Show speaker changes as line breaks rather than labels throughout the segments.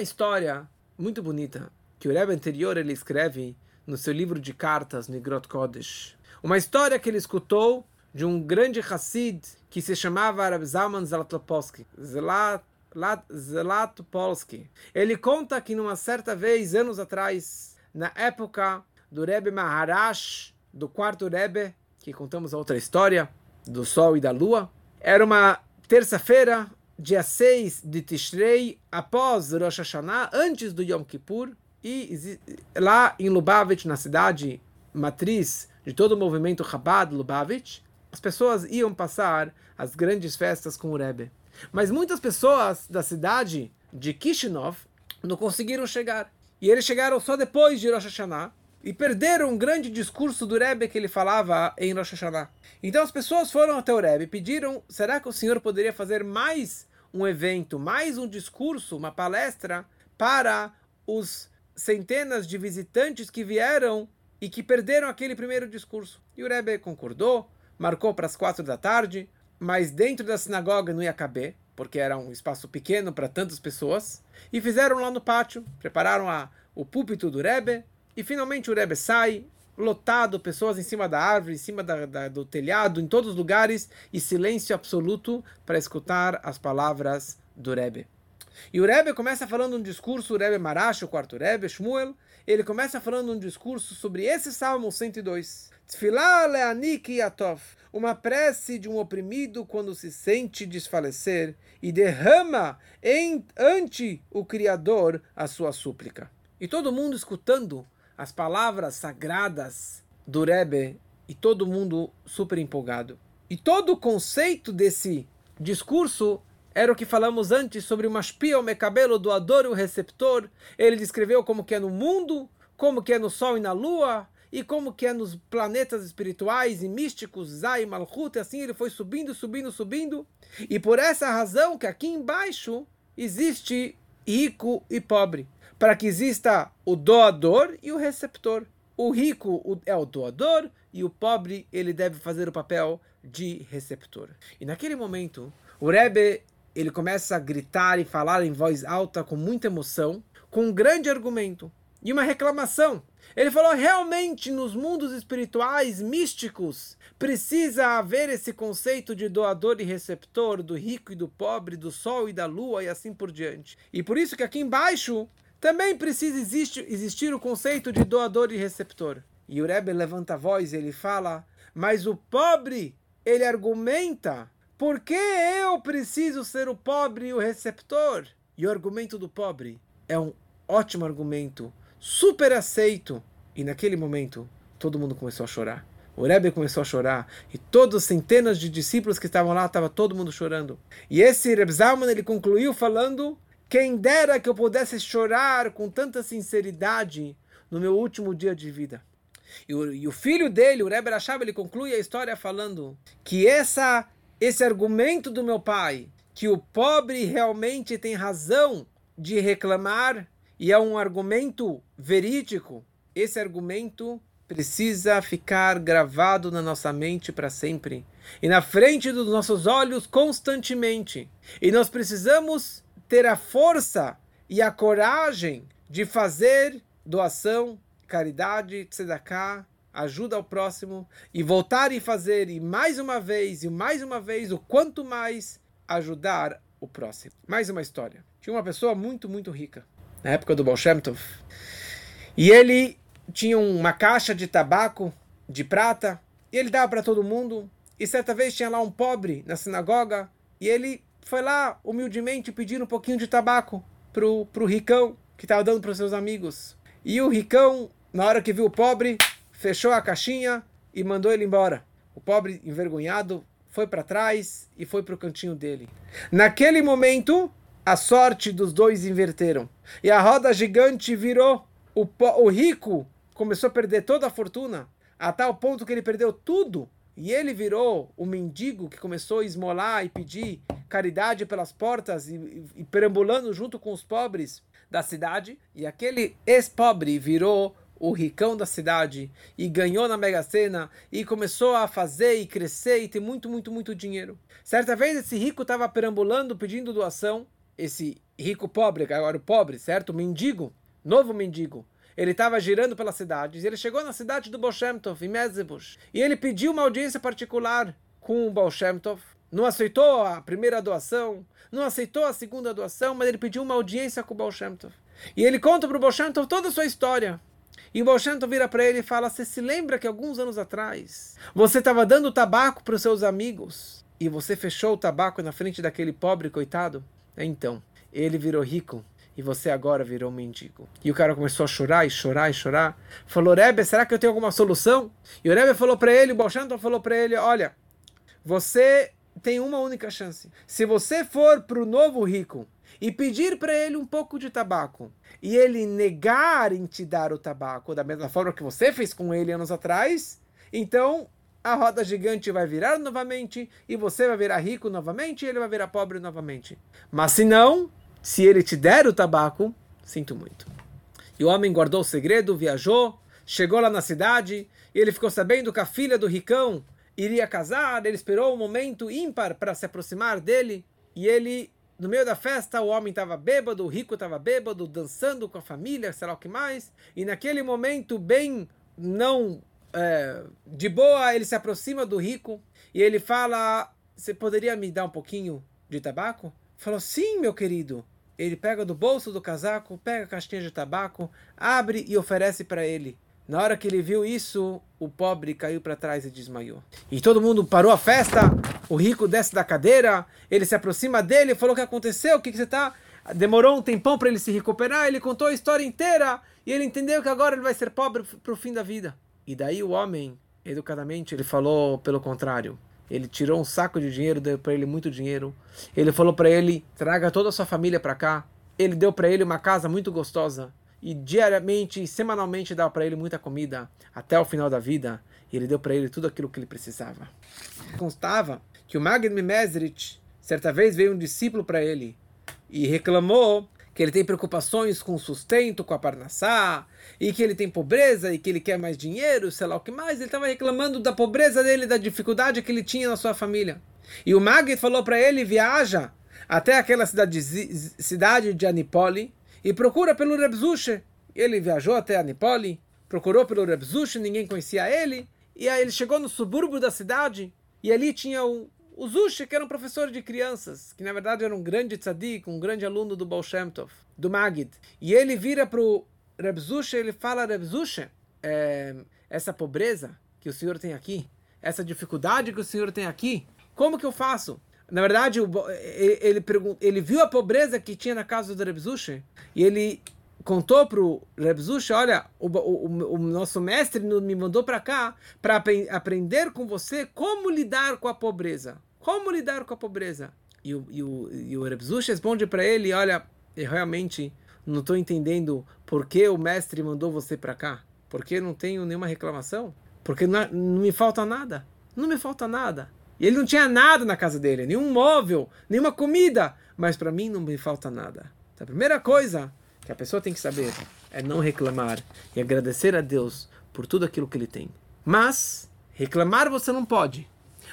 história muito bonita que o Rebbe anterior ele escreve no seu livro de cartas, Nigrot Kodesh. Uma história que ele escutou de um grande Hassid que se chamava Reb Zalman Zlatopolsky. Zlatopolsky. Ele conta que numa certa vez, anos atrás, na época do Rebbe Maharash, do quarto Rebbe, que contamos a outra história, do Sol e da Lua, era uma terça-feira, dia 6 de Tishrei, após Rosh Hashanah, antes do Yom Kippur, e lá em Lubavitch, na cidade matriz de todo o movimento Chabad Lubavitch, as pessoas iam passar as grandes festas com o Rebbe. Mas muitas pessoas da cidade de Kishinov não conseguiram chegar. E eles chegaram só depois de Rosh Hashanah e perderam um grande discurso do Rebbe que ele falava em Rosh Hashanah. Então as pessoas foram até o Rebbe e pediram: será que o senhor poderia fazer mais um evento, mais um discurso, uma palestra para os centenas de visitantes que vieram e que perderam aquele primeiro discurso. E o Rebbe concordou, marcou para as quatro da tarde, mas dentro da sinagoga não ia caber, porque era um espaço pequeno para tantas pessoas, e fizeram lá no pátio, prepararam a, o púlpito do Rebbe, e finalmente o Rebbe sai, lotado, pessoas em cima da árvore, em cima da, da, do telhado, em todos os lugares, e silêncio absoluto para escutar as palavras do Rebbe. E o Rebbe começa falando um discurso, o Rebbe Marash, o quarto Rebbe, Shmuel, ele começa falando um discurso sobre esse Salmo 102. Tfilah le'anik yatov, uma prece de um oprimido quando se sente desfalecer e derrama em, ante o Criador a sua súplica. E todo mundo escutando as palavras sagradas do Rebbe e todo mundo super empolgado. E todo o conceito desse discurso era o que falamos antes sobre o mashpia, o mecabelo, o doador e o receptor. Ele descreveu como que é no mundo, como que é no sol e na lua, e como que é nos planetas espirituais e místicos, Zay, Malchut, assim ele foi subindo, subindo, subindo. E por essa razão que aqui embaixo existe rico e pobre para que exista o doador e o receptor. O rico é o doador e o pobre ele deve fazer o papel de receptor. E naquele momento, o Rebbe ele começa a gritar e falar em voz alta com muita emoção, com um grande argumento e uma reclamação. Ele falou: realmente nos mundos espirituais místicos precisa haver esse conceito de doador e receptor, do rico e do pobre, do sol e da lua e assim por diante. E por isso que aqui embaixo também precisa existir, existir o conceito de doador e receptor. E o Rebbe levanta a voz e ele fala, mas o pobre, ele argumenta, por que eu preciso ser o pobre e o receptor? E o argumento do pobre é um ótimo argumento, super aceito. E naquele momento, todo mundo começou a chorar. O Rebbe começou a chorar e todas centenas de discípulos que estavam lá, estava todo mundo chorando. E esse Reb Zalman, ele concluiu falando quem dera que eu pudesse chorar com tanta sinceridade no meu último dia de vida. E o, e o filho dele, o Rebbe Rashab, ele conclui a história falando que essa, esse argumento do meu pai, que o pobre realmente tem razão de reclamar, e é um argumento verídico, esse argumento precisa ficar gravado na nossa mente para sempre e na frente dos nossos olhos constantemente. E nós precisamos ter a força e a coragem de fazer doação, caridade, tzedakah, ajuda ao próximo e voltar e fazer e mais uma vez e mais uma vez o quanto mais ajudar o próximo. Mais uma história. Tinha uma pessoa muito, muito rica na época do Baal Tov. E ele tinha uma caixa de tabaco de prata e ele dava para todo mundo. E certa vez tinha lá um pobre na sinagoga e ele foi lá humildemente pedir um pouquinho de tabaco pro, pro ricão que estava dando para os seus amigos. E o ricão, na hora que viu o pobre, fechou a caixinha e mandou ele embora. O pobre, envergonhado, foi para trás e foi para o cantinho dele. Naquele momento, a sorte dos dois inverteram. E a roda gigante virou. O, o rico começou a perder toda a fortuna, a tal ponto que ele perdeu tudo. E ele virou o mendigo que começou a esmolar e pedir caridade pelas portas e, e, e perambulando junto com os pobres da cidade. E aquele ex-pobre virou o ricão da cidade e ganhou na Mega Sena e começou a fazer e crescer e ter muito, muito, muito dinheiro. Certa vez esse rico estava perambulando pedindo doação. Esse rico pobre, agora o pobre, certo? Mendigo, novo mendigo. Ele estava girando pelas cidades. Ele chegou na cidade do Baal Shem Tov, em Mezebush. E ele pediu uma audiência particular com o Baal Shem Tov. Não aceitou a primeira doação, não aceitou a segunda doação, mas ele pediu uma audiência com o Baal Shem Tov. E ele conta para o Baal Shem Tov toda a sua história. E o Baal Shem Tov vira para ele e fala: Você se lembra que alguns anos atrás você estava dando tabaco para os seus amigos e você fechou o tabaco na frente daquele pobre coitado? Então, ele virou rico e você agora virou mendigo. E o cara começou a chorar e chorar e chorar. Falou, Rebbe, será que eu tenho alguma solução? E o Rebbe falou para ele, o Tov falou para ele, olha, você tem uma única chance. Se você for para o novo rico e pedir para ele um pouco de tabaco, e ele negar em te dar o tabaco da mesma forma que você fez com ele anos atrás, então a roda gigante vai virar novamente e você vai virar rico novamente e ele vai virar pobre novamente. Mas se não, se ele te der o tabaco, sinto muito. E o homem guardou o segredo, viajou, chegou lá na cidade, e ele ficou sabendo que a filha do ricão iria casar, ele esperou um momento ímpar para se aproximar dele, e ele, no meio da festa, o homem estava bêbado, o rico estava bêbado, dançando com a família, sei lá o que mais, e naquele momento, bem não é, de boa, ele se aproxima do rico, e ele fala, você poderia me dar um pouquinho de tabaco? Falou, sim, meu querido. Ele pega do bolso do casaco, pega a caixinha de tabaco, abre e oferece para ele. Na hora que ele viu isso, o pobre caiu para trás e desmaiou. E todo mundo parou a festa. O rico desce da cadeira, ele se aproxima dele, falou o que aconteceu, o que, que você tá. Demorou um tempão para ele se recuperar, ele contou a história inteira e ele entendeu que agora ele vai ser pobre para o fim da vida. E daí o homem, educadamente, ele falou pelo contrário. Ele tirou um saco de dinheiro, deu para ele muito dinheiro. Ele falou para ele: traga toda a sua família para cá. Ele deu para ele uma casa muito gostosa. E diariamente, semanalmente, dava para ele muita comida até o final da vida. E ele deu para ele tudo aquilo que ele precisava. Constava que o Magid Mimezrich, certa vez veio um discípulo para ele e reclamou que ele tem preocupações com o sustento, com a parnassá, e que ele tem pobreza e que ele quer mais dinheiro, sei lá o que mais. Ele estava reclamando da pobreza dele, da dificuldade que ele tinha na sua família. E o Magid falou para ele: viaja até aquela cidade, cidade de Anipoli e procura pelo Rebzushe. Ele viajou até Anipoli, procurou pelo Rebzushe, ninguém conhecia ele. E aí ele chegou no subúrbio da cidade e ali tinha um, o Zushi, que era um professor de crianças, que na verdade era um grande tzadik, um grande aluno do Baal Shem Tov, do Magid. E ele vira para o Reb Zushi, ele fala, Reb Zushi, é, essa pobreza que o senhor tem aqui, essa dificuldade que o senhor tem aqui, como que eu faço? Na verdade, ele, ele, ele viu a pobreza que tinha na casa do Reb Zushi, e ele contou para o Rebzush, olha, o, o, o, nosso mestre me mandou para cá para ap aprender com você como lidar com a pobreza. Como lidar com a pobreza? E o, e o, e o responde para ele, olha, eu realmente não estou entendendo por que o mestre mandou você para cá. Porque não tenho nenhuma reclamação. Porque não, não me falta nada. Não me falta nada. E ele não tinha nada na casa dele, nenhum móvel, nenhuma comida. Mas para mim não me falta nada. Então, a primeira coisa que a pessoa tem que saber é não reclamar e agradecer a Deus por tudo aquilo que ele tem. Mas reclamar você não pode,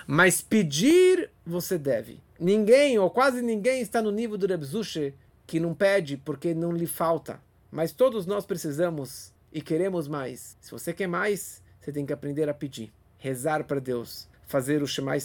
mas pedir você deve. Ninguém ou quase ninguém está no nível do Rebzuche que não pede porque não lhe falta. Mas todos nós precisamos e queremos mais. Se você quer mais, você tem que aprender a pedir, rezar para Deus, fazer o Shema